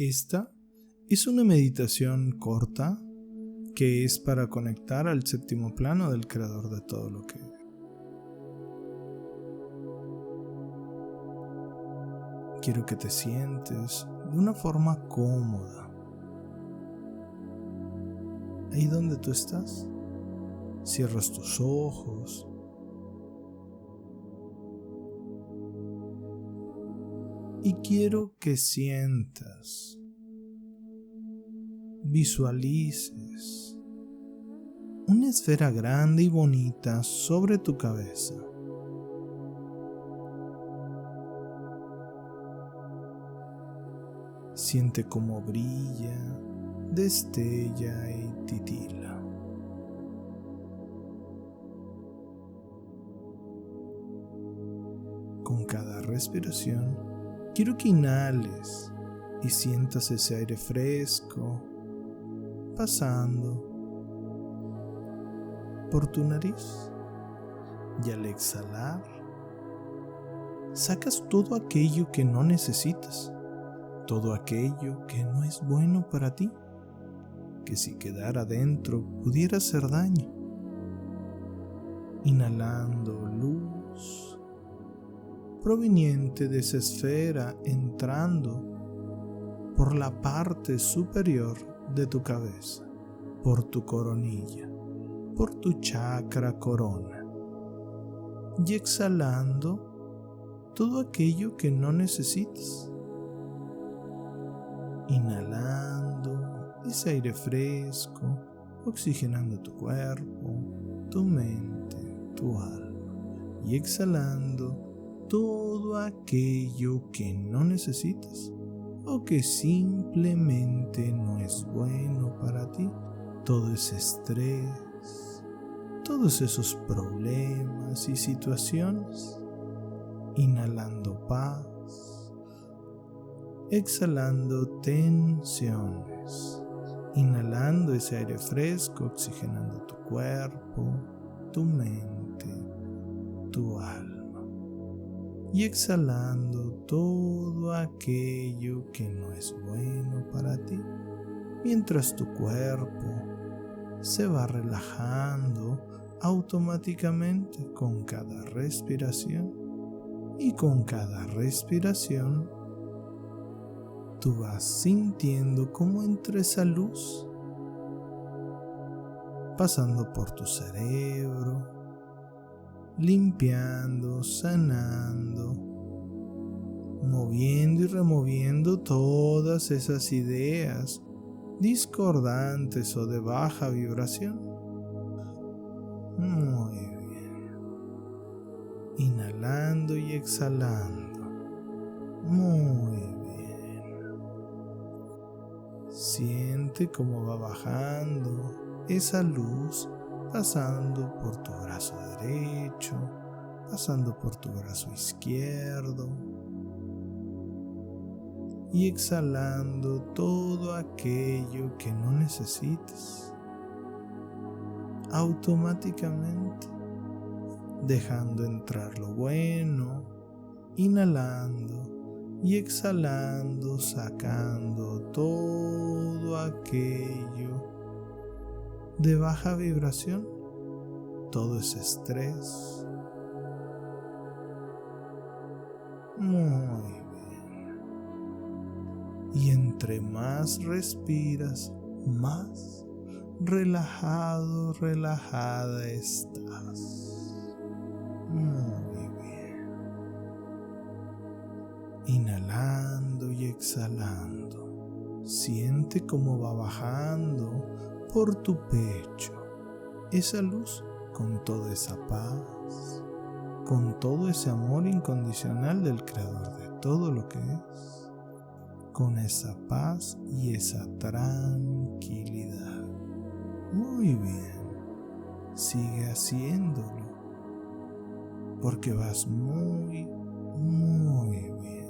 Esta es una meditación corta que es para conectar al séptimo plano del creador de todo lo que Quiero que te sientes de una forma cómoda. Ahí donde tú estás, cierras tus ojos. Y quiero que sientas, visualices una esfera grande y bonita sobre tu cabeza. Siente cómo brilla, destella y titila. Con cada respiración, quiero que inhales y sientas ese aire fresco pasando por tu nariz. Y al exhalar, sacas todo aquello que no necesitas todo aquello que no es bueno para ti, que si quedara dentro pudiera hacer daño. Inhalando luz proveniente de esa esfera entrando por la parte superior de tu cabeza, por tu coronilla, por tu chakra corona. Y exhalando todo aquello que no necesitas inhalando ese aire fresco, oxigenando tu cuerpo, tu mente, tu alma y exhalando todo aquello que no necesitas o que simplemente no es bueno para ti, todo ese estrés, todos esos problemas y situaciones, inhalando paz exhalando tensiones, inhalando ese aire fresco, oxigenando tu cuerpo, tu mente, tu alma y exhalando todo aquello que no es bueno para ti, mientras tu cuerpo se va relajando automáticamente con cada respiración y con cada respiración tú vas sintiendo cómo entra esa luz pasando por tu cerebro, limpiando, sanando, moviendo y removiendo todas esas ideas discordantes o de baja vibración. Muy bien. Inhalando y exhalando. Muy bien. Siente cómo va bajando esa luz pasando por tu brazo derecho, pasando por tu brazo izquierdo y exhalando todo aquello que no necesites automáticamente, dejando entrar lo bueno, inhalando y exhalando, sacando todo aquello de baja vibración, todo ese estrés. Muy. Y entre más respiras, más relajado, relajada estás. Muy Inhalando y exhalando. Siente cómo va bajando por tu pecho esa luz con toda esa paz, con todo ese amor incondicional del Creador de todo lo que es, con esa paz y esa tranquilidad. Muy bien, sigue haciéndolo, porque vas muy, muy bien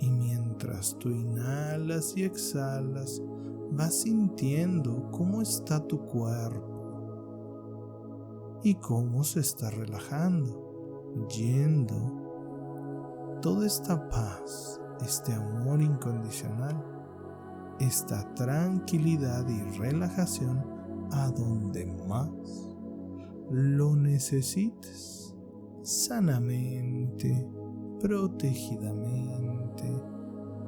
y mientras tú inhalas y exhalas, vas sintiendo cómo está tu cuerpo y cómo se está relajando, yendo toda esta paz este amor incondicional, esta tranquilidad y relajación a donde más lo necesites, sanamente, protegidamente,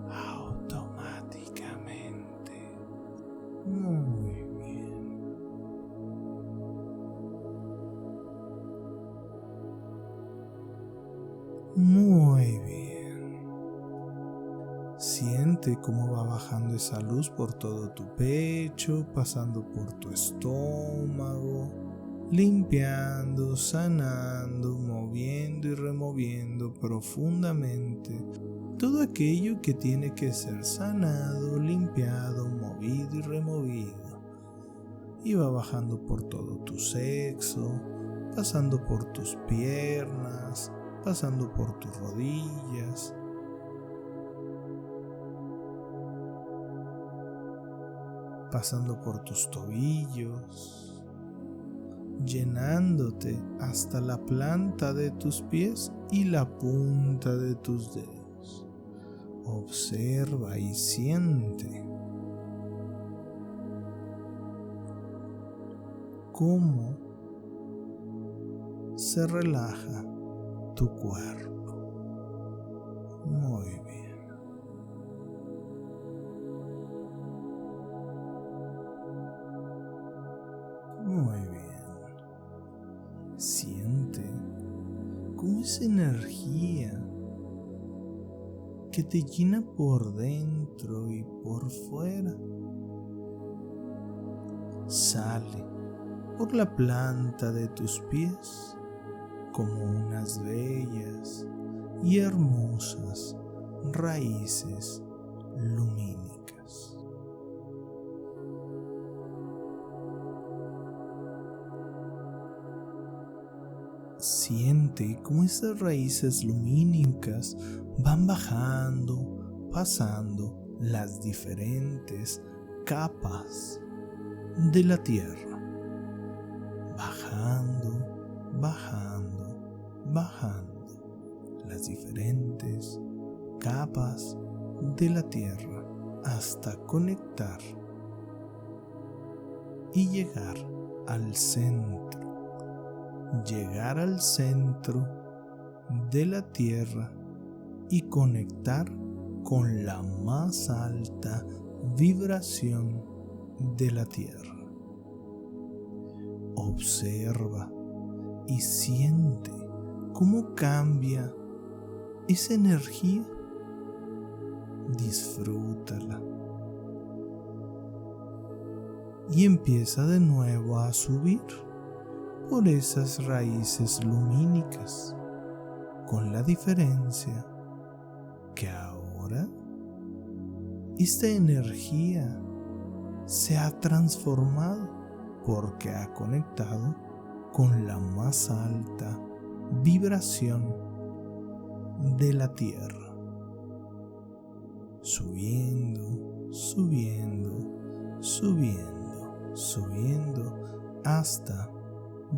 automáticamente. Muy bien. Muy bien. Siente cómo va bajando esa luz por todo tu pecho, pasando por tu estómago, limpiando, sanando, moviendo y removiendo profundamente todo aquello que tiene que ser sanado, limpiado, movido y removido. Y va bajando por todo tu sexo, pasando por tus piernas, pasando por tus rodillas. Pasando por tus tobillos, llenándote hasta la planta de tus pies y la punta de tus dedos. Observa y siente cómo se relaja tu cuerpo. Energía que te llena por dentro y por fuera sale por la planta de tus pies como unas bellas y hermosas raíces lumínicas. Siente cómo esas raíces lumínicas van bajando, pasando las diferentes capas de la tierra, bajando, bajando, bajando las diferentes capas de la tierra hasta conectar y llegar al centro llegar al centro de la Tierra y conectar con la más alta vibración de la Tierra. Observa y siente cómo cambia esa energía. Disfrútala. Y empieza de nuevo a subir por esas raíces lumínicas, con la diferencia que ahora esta energía se ha transformado porque ha conectado con la más alta vibración de la tierra, subiendo, subiendo, subiendo, subiendo hasta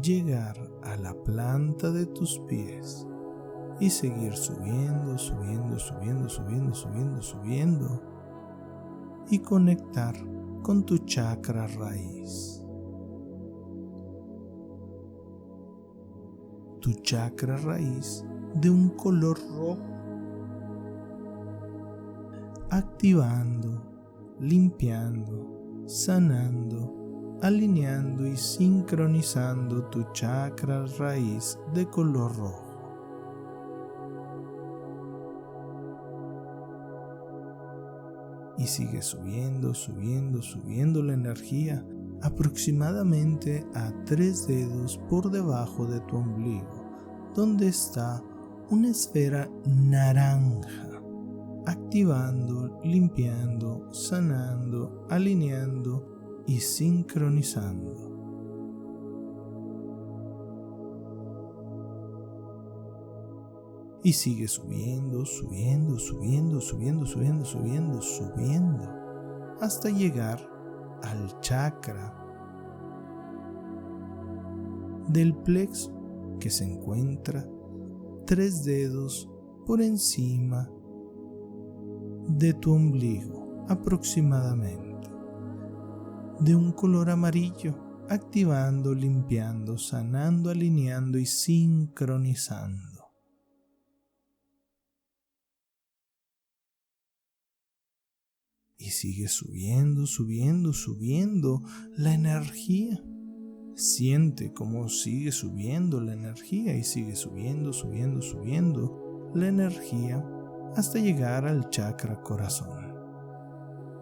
llegar a la planta de tus pies y seguir subiendo, subiendo, subiendo, subiendo, subiendo, subiendo y conectar con tu chakra raíz. Tu chakra raíz de un color rojo, activando, limpiando, sanando, alineando y sincronizando tu chakra raíz de color rojo. Y sigue subiendo, subiendo, subiendo la energía aproximadamente a tres dedos por debajo de tu ombligo, donde está una esfera naranja, activando, limpiando, sanando, alineando y sincronizando. Y sigue subiendo, subiendo, subiendo, subiendo, subiendo, subiendo, subiendo, hasta llegar al chakra del plexo que se encuentra tres dedos por encima de tu ombligo aproximadamente, de un color amarillo, activando, limpiando, sanando, alineando y sincronizando. Y sigue subiendo, subiendo, subiendo la energía. Siente cómo sigue subiendo la energía y sigue subiendo, subiendo, subiendo la energía hasta llegar al chakra corazón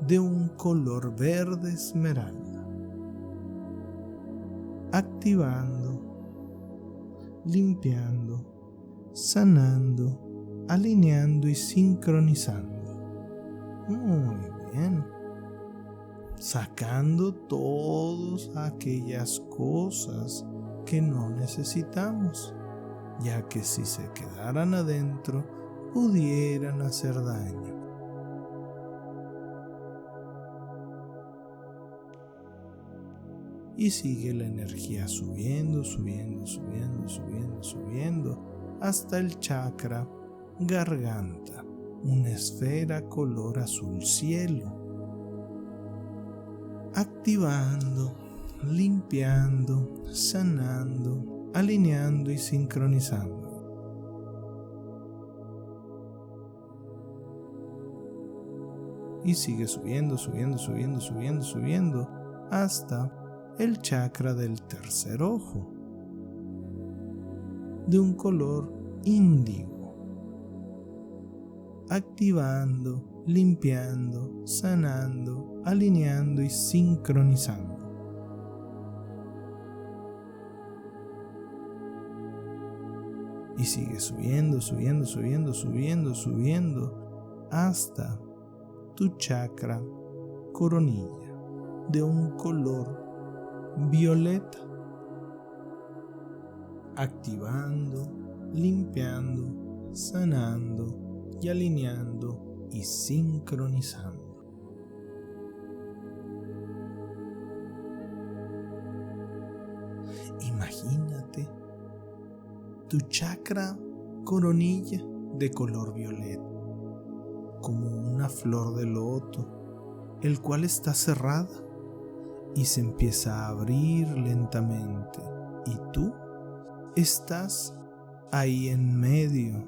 de un color verde esmeralda, activando, limpiando, sanando, alineando y sincronizando. Muy bien. Sacando todas aquellas cosas que no necesitamos, ya que si se quedaran adentro pudieran hacer daño. Y sigue la energía subiendo, subiendo, subiendo, subiendo, subiendo, hasta el chakra garganta una esfera color azul cielo, activando, limpiando, sanando, alineando y sincronizando. Y sigue subiendo, subiendo, subiendo, subiendo, subiendo hasta el chakra del tercer ojo, de un color índigo activando, limpiando, sanando, alineando y sincronizando. Y sigue subiendo, subiendo, subiendo, subiendo, subiendo hasta tu chakra coronilla de un color violeta. Activando, limpiando, sanando, y alineando y sincronizando. Imagínate tu chakra coronilla de color violeta, como una flor de loto, el cual está cerrada y se empieza a abrir lentamente. Y tú estás ahí en medio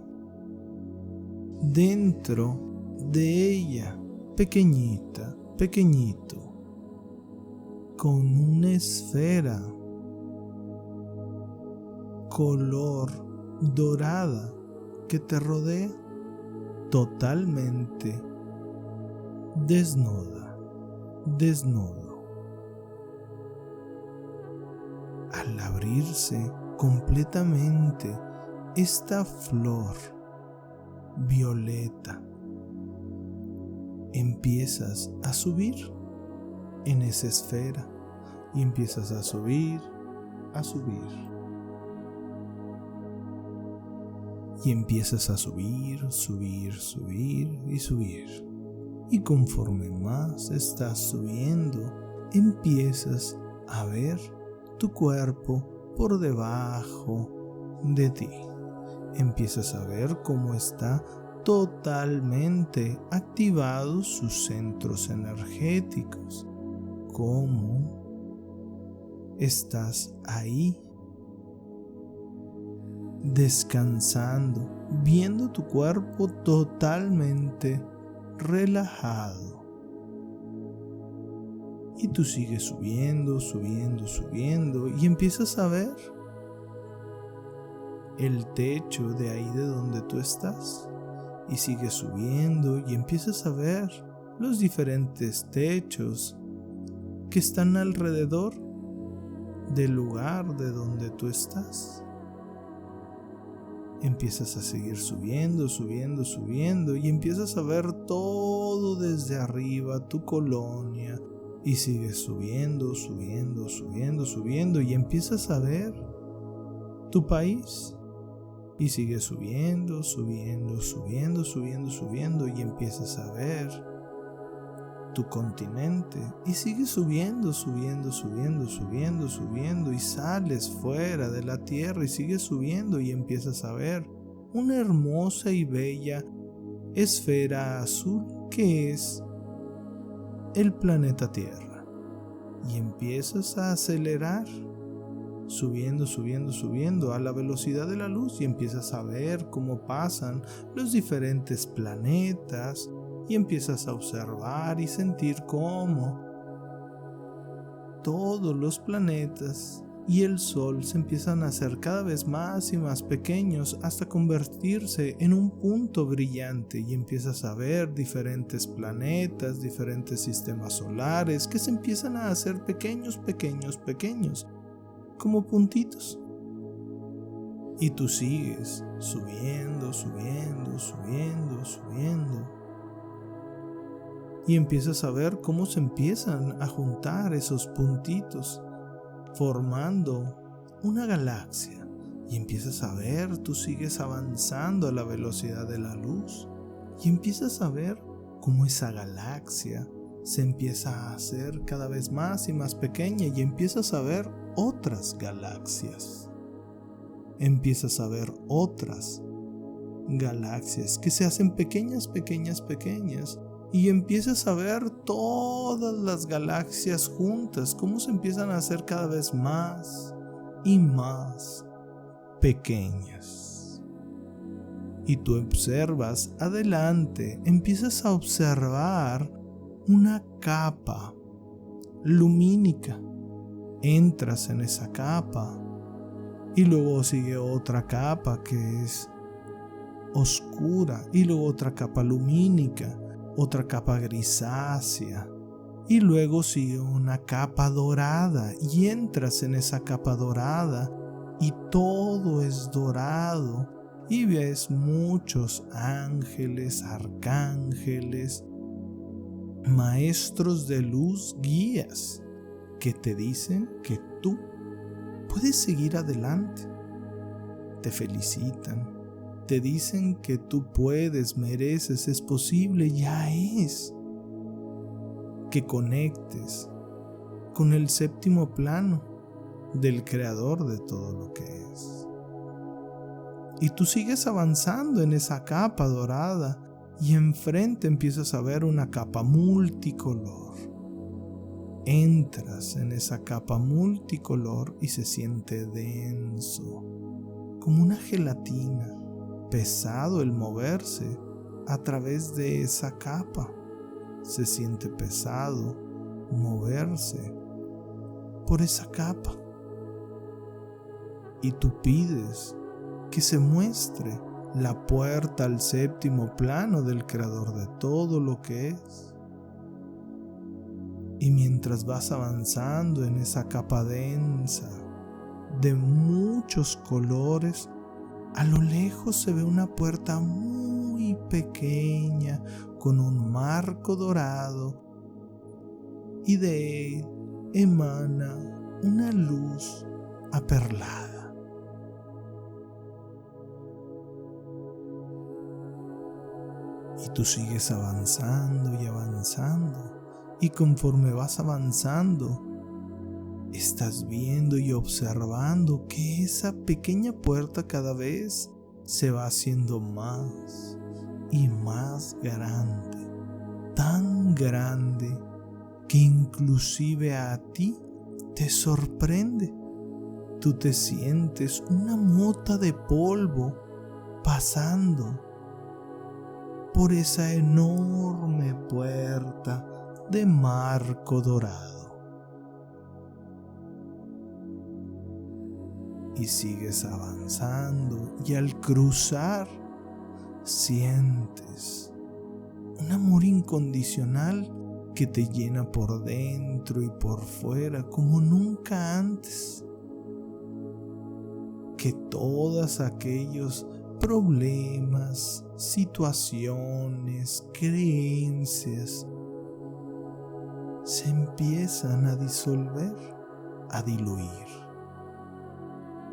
dentro de ella, pequeñita, pequeñito, con una esfera color dorada que te rodea totalmente desnuda, desnudo. Al abrirse completamente esta flor, violeta. Empiezas a subir en esa esfera y empiezas a subir, a subir. Y empiezas a subir, subir, subir y subir. Y conforme más estás subiendo, empiezas a ver tu cuerpo por debajo de ti. Empiezas a ver cómo está totalmente activados sus centros energéticos, cómo estás ahí descansando, viendo tu cuerpo totalmente relajado. Y tú sigues subiendo, subiendo, subiendo y empiezas a ver el techo de ahí de donde tú estás y sigues subiendo y empiezas a ver los diferentes techos que están alrededor del lugar de donde tú estás. Empiezas a seguir subiendo, subiendo, subiendo y empiezas a ver todo desde arriba, tu colonia, y sigues subiendo, subiendo, subiendo, subiendo y empiezas a ver tu país y sigue subiendo, subiendo, subiendo, subiendo, subiendo y empiezas a ver tu continente y sigue subiendo, subiendo, subiendo, subiendo, subiendo y sales fuera de la tierra y sigues subiendo y empiezas a ver una hermosa y bella esfera azul que es el planeta Tierra. Y empiezas a acelerar, subiendo, subiendo, subiendo a la velocidad de la luz y empiezas a ver cómo pasan los diferentes planetas y empiezas a observar y sentir cómo todos los planetas y el Sol se empiezan a hacer cada vez más y más pequeños hasta convertirse en un punto brillante y empiezas a ver diferentes planetas, diferentes sistemas solares que se empiezan a hacer pequeños, pequeños, pequeños, como puntitos. Y tú sigues subiendo, subiendo, subiendo, subiendo y empiezas a ver cómo se empiezan a juntar esos puntitos formando una galaxia y empiezas a ver, tú sigues avanzando a la velocidad de la luz y empiezas a ver cómo esa galaxia se empieza a hacer cada vez más y más pequeña y empiezas a ver otras galaxias. Empiezas a ver otras galaxias que se hacen pequeñas, pequeñas, pequeñas y empiezas a ver todas las galaxias juntas, cómo se empiezan a hacer cada vez más y más pequeñas. Y tú observas adelante, empiezas a observar una capa lumínica. Entras en esa capa y luego sigue otra capa que es oscura y luego otra capa lumínica otra capa grisácea y luego sigue una capa dorada y entras en esa capa dorada y todo es dorado y ves muchos ángeles, arcángeles, maestros de luz, guías que te dicen que tú puedes seguir adelante. Te felicitan, te dicen que tú puedes, mereces, es posible, ya es. Que conectes con el séptimo plano del creador de todo lo que es. Y tú sigues avanzando en esa capa dorada y enfrente empiezas a ver una capa multicolor. Entras en esa capa multicolor y se siente denso, como una gelatina pesado el moverse a través de esa capa. Se siente pesado moverse por esa capa. Y tú pides que se muestre la puerta al séptimo plano del creador de todo lo que es. Y mientras vas avanzando en esa capa densa de muchos colores, a lo lejos se ve una puerta muy pequeña con un marco dorado y de él emana una luz aperlada. Y tú sigues avanzando y avanzando y conforme vas avanzando, estás viendo y observando que esa pequeña puerta cada vez se va haciendo más y más grande, tan grande que inclusive a ti te sorprende. Tú te sientes una mota de polvo pasando por esa enorme puerta de marco dorado. Y sigues avanzando y al cruzar sientes un amor incondicional que te llena por dentro y por fuera como nunca antes. Que todos aquellos problemas, situaciones, creencias se empiezan a disolver, a diluir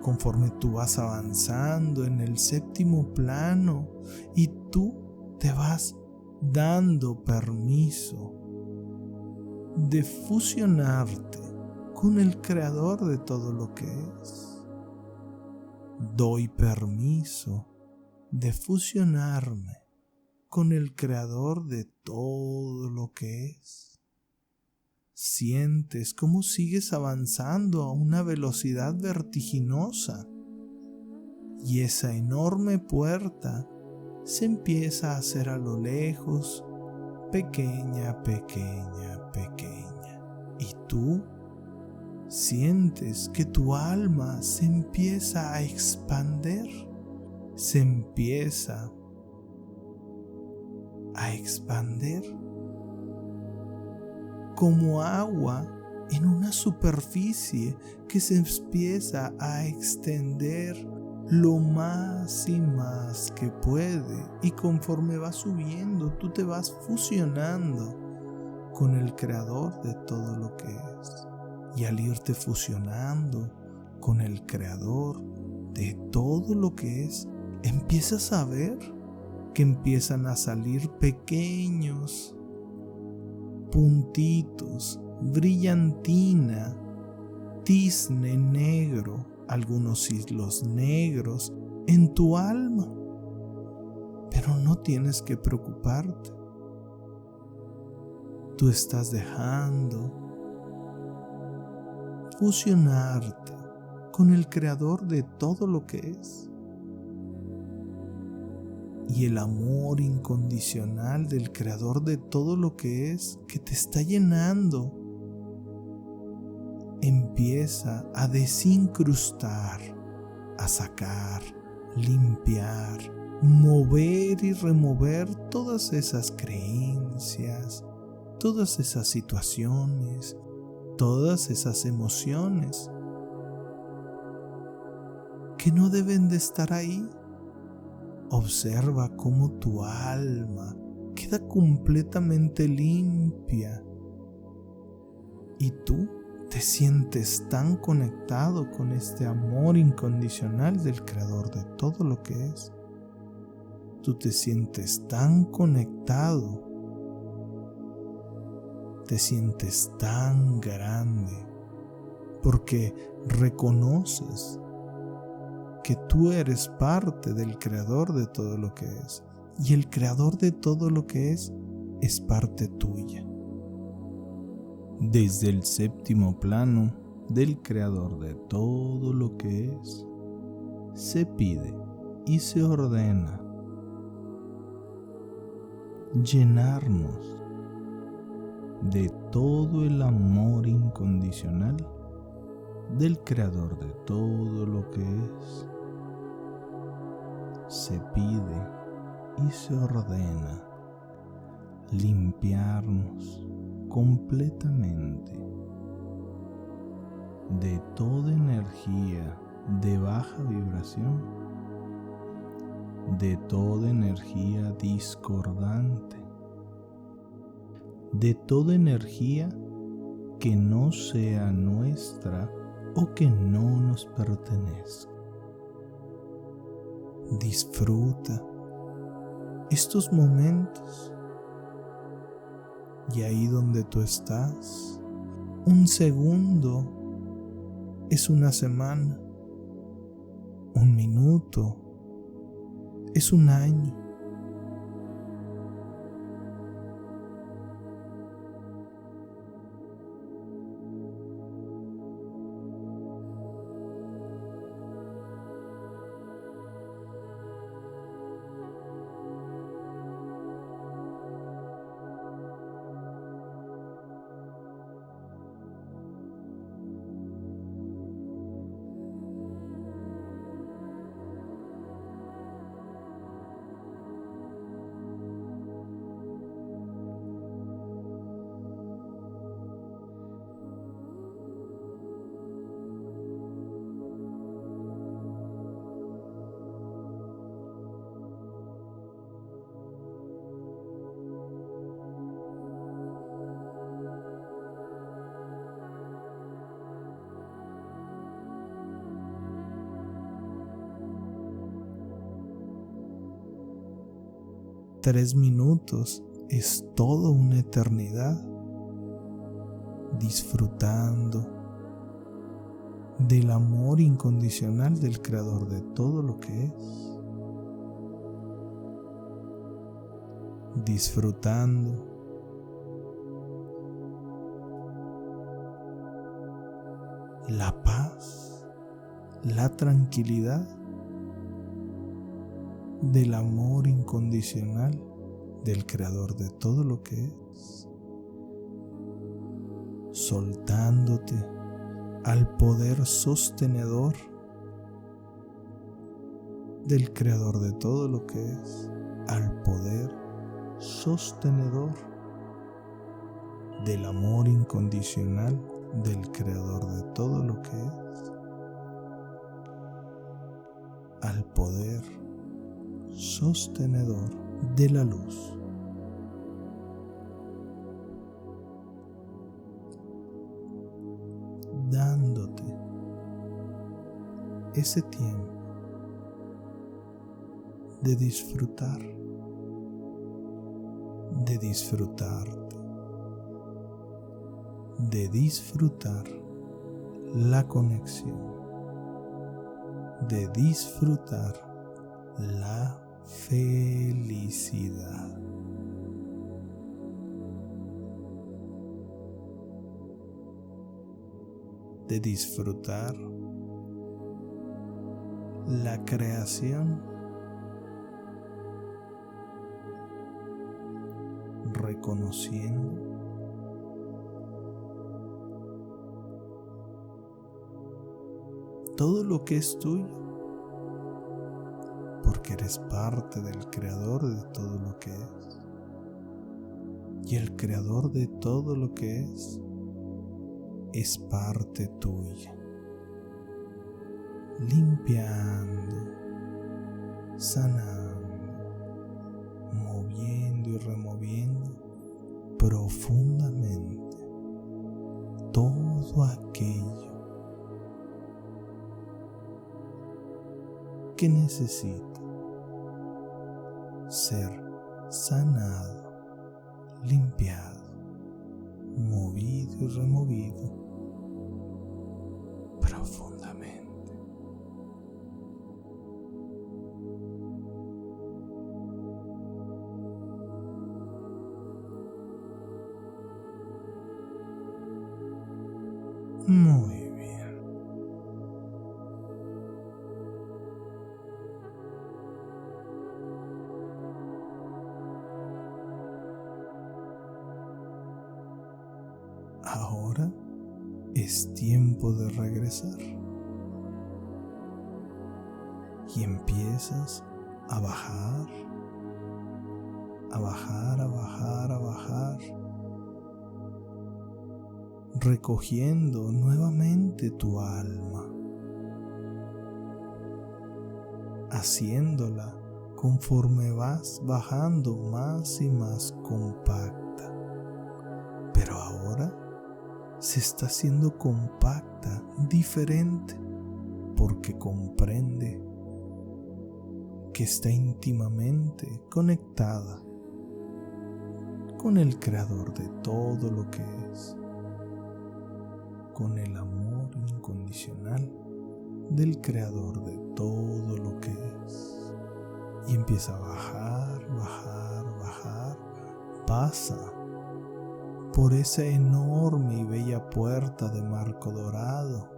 conforme tú vas avanzando en el séptimo plano y tú te vas dando permiso de fusionarte con el creador de todo lo que es. Doy permiso de fusionarme con el creador de todo lo que es. Sientes cómo sigues avanzando a una velocidad vertiginosa y esa enorme puerta se empieza a hacer a lo lejos, pequeña, pequeña, pequeña. Y tú sientes que tu alma se empieza a expander, se empieza a expander como agua en una superficie que se empieza a extender lo más y más que puede. Y conforme va subiendo tú te vas fusionando con el creador de todo lo que es. Y al irte fusionando con el creador de todo lo que es empiezas a ver que empiezan a salir pequeños puntitos, brillantina, tizne negro, algunos hilos negros en tu alma. Pero no tienes que preocuparte. Tú estás dejando fusionarte con el creador de todo lo que es y el amor incondicional del creador de todo lo que es que te está llenando empieza a desincrustar, a sacar, limpiar, mover y remover todas esas creencias, todas esas situaciones, todas esas emociones que no deben de estar ahí Observa cómo tu alma queda completamente limpia. Y tú te sientes tan conectado con este amor incondicional del creador de todo lo que es. Tú te sientes tan conectado, te sientes tan grande, porque reconoces que tú eres parte del creador de todo lo que es. Y el creador de todo lo que es es parte tuya. Desde el séptimo plano del creador de todo lo que es, se pide y se ordena llenarnos de todo el amor incondicional del creador de todo lo que es, se pide y se ordena limpiarnos completamente de toda energía de baja vibración, de toda energía discordante, de toda energía que no sea nuestra o que no nos pertenezca. Disfruta estos momentos. Y ahí donde tú estás, un segundo es una semana, un minuto es un año Tres minutos es toda una eternidad disfrutando del amor incondicional del creador de todo lo que es. disfrutando. La paz, la tranquilidad del amor incondicional del creador de todo lo que es, soltándote al poder sostenedor del creador de todo lo que es, al poder sostenedor del amor incondicional del creador de todo lo que es, al poder sostenedor de la luz. dándote ese tiempo de disfrutar, de disfrutarte, de disfrutar la conexión, de disfrutar la felicidad. de disfrutar la creación reconociendo todo lo que es tuyo, porque eres parte del creador de todo lo que es. Y el creador de todo lo que es es parte tuya, limpiando, sanando moviendo y removiendo profundamente todo aquello que necesita ser sanado, limpiado, movido y removido profundamente. Tiempo de regresar. Y empiezas a bajar, a bajar, a bajar, a bajar recogiendo nuevamente tu alma, haciéndola conforme vas bajando más y más compacta. Pero ahora se está haciendo compacta, diferente, porque comprende que está íntimamente conectada con el creador de todo lo que es con el amor incondicional del creador de todo lo que es. Y empieza a bajar, bajar, bajar. Pasa por esa enorme y bella puerta de marco dorado.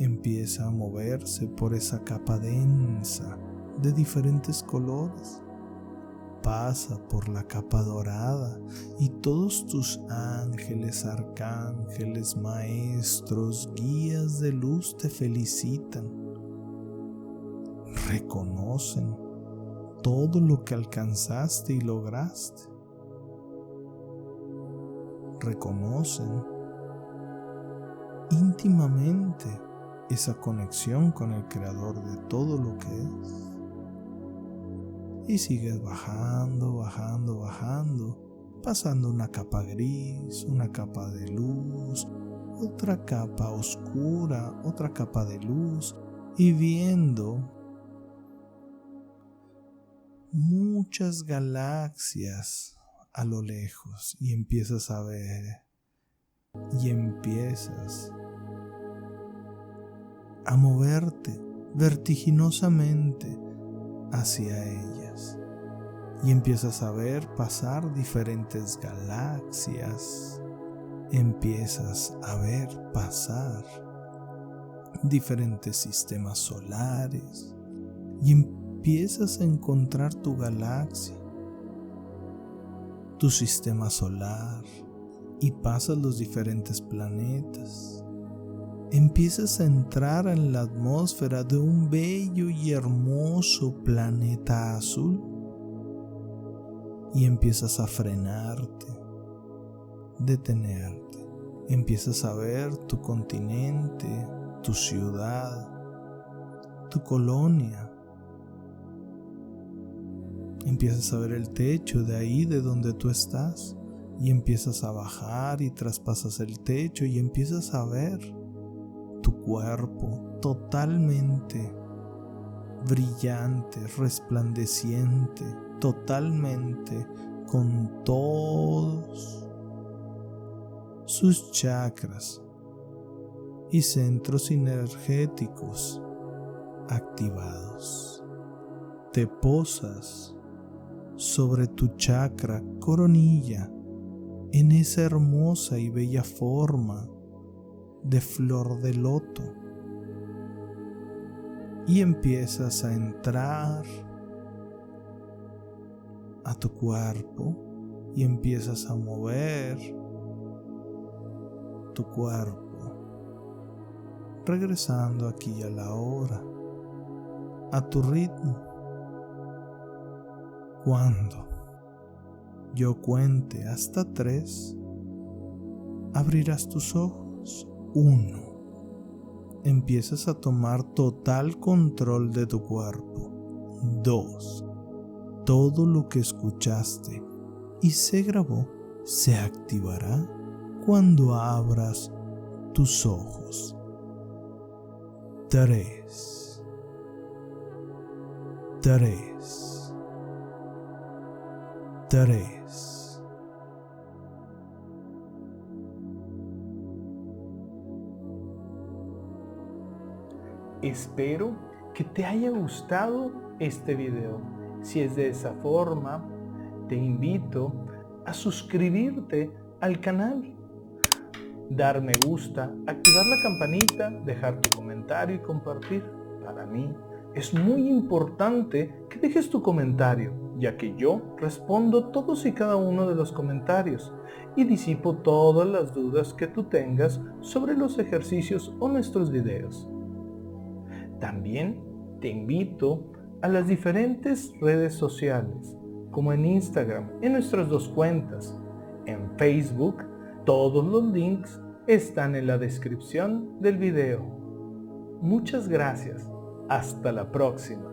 Empieza a moverse por esa capa densa de diferentes colores pasa por la capa dorada y todos tus ángeles, arcángeles, maestros, guías de luz te felicitan. Reconocen todo lo que alcanzaste y lograste. Reconocen íntimamente esa conexión con el creador de todo lo que es. Y sigues bajando, bajando, bajando, pasando una capa gris, una capa de luz, otra capa oscura, otra capa de luz y viendo muchas galaxias a lo lejos y empiezas a ver y empiezas a moverte vertiginosamente hacia ellas y empiezas a ver pasar diferentes galaxias. Empiezas a ver pasar diferentes sistemas solares y empiezas a encontrar tu galaxia, tu sistema solar y pasas los diferentes planetas. Empiezas a entrar en la atmósfera de un bello y hermoso planeta azul y empiezas a frenarte, detenerte. Empiezas a ver tu continente, tu ciudad, tu colonia. Empiezas a ver el techo de ahí de donde tú estás y empiezas a bajar y traspasas el techo y empiezas a ver tu cuerpo totalmente brillante, resplandeciente, totalmente con todos sus chakras y centros energéticos activados. Te posas sobre tu chakra coronilla en esa hermosa y bella forma de flor de loto y empiezas a entrar a tu cuerpo y empiezas a mover tu cuerpo, regresando aquí a la hora, a tu ritmo. Cuando yo cuente hasta tres, abrirás tus ojos. Uno. Empiezas a tomar total control de tu cuerpo. Dos todo lo que escuchaste y se grabó se activará cuando abras tus ojos. 3 3 3 Espero que te haya gustado este video. Si es de esa forma, te invito a suscribirte al canal, dar me gusta, activar la campanita, dejar tu comentario y compartir. Para mí es muy importante que dejes tu comentario, ya que yo respondo todos y cada uno de los comentarios y disipo todas las dudas que tú tengas sobre los ejercicios o nuestros videos. También te invito a las diferentes redes sociales, como en Instagram, en nuestras dos cuentas, en Facebook, todos los links están en la descripción del video. Muchas gracias. Hasta la próxima.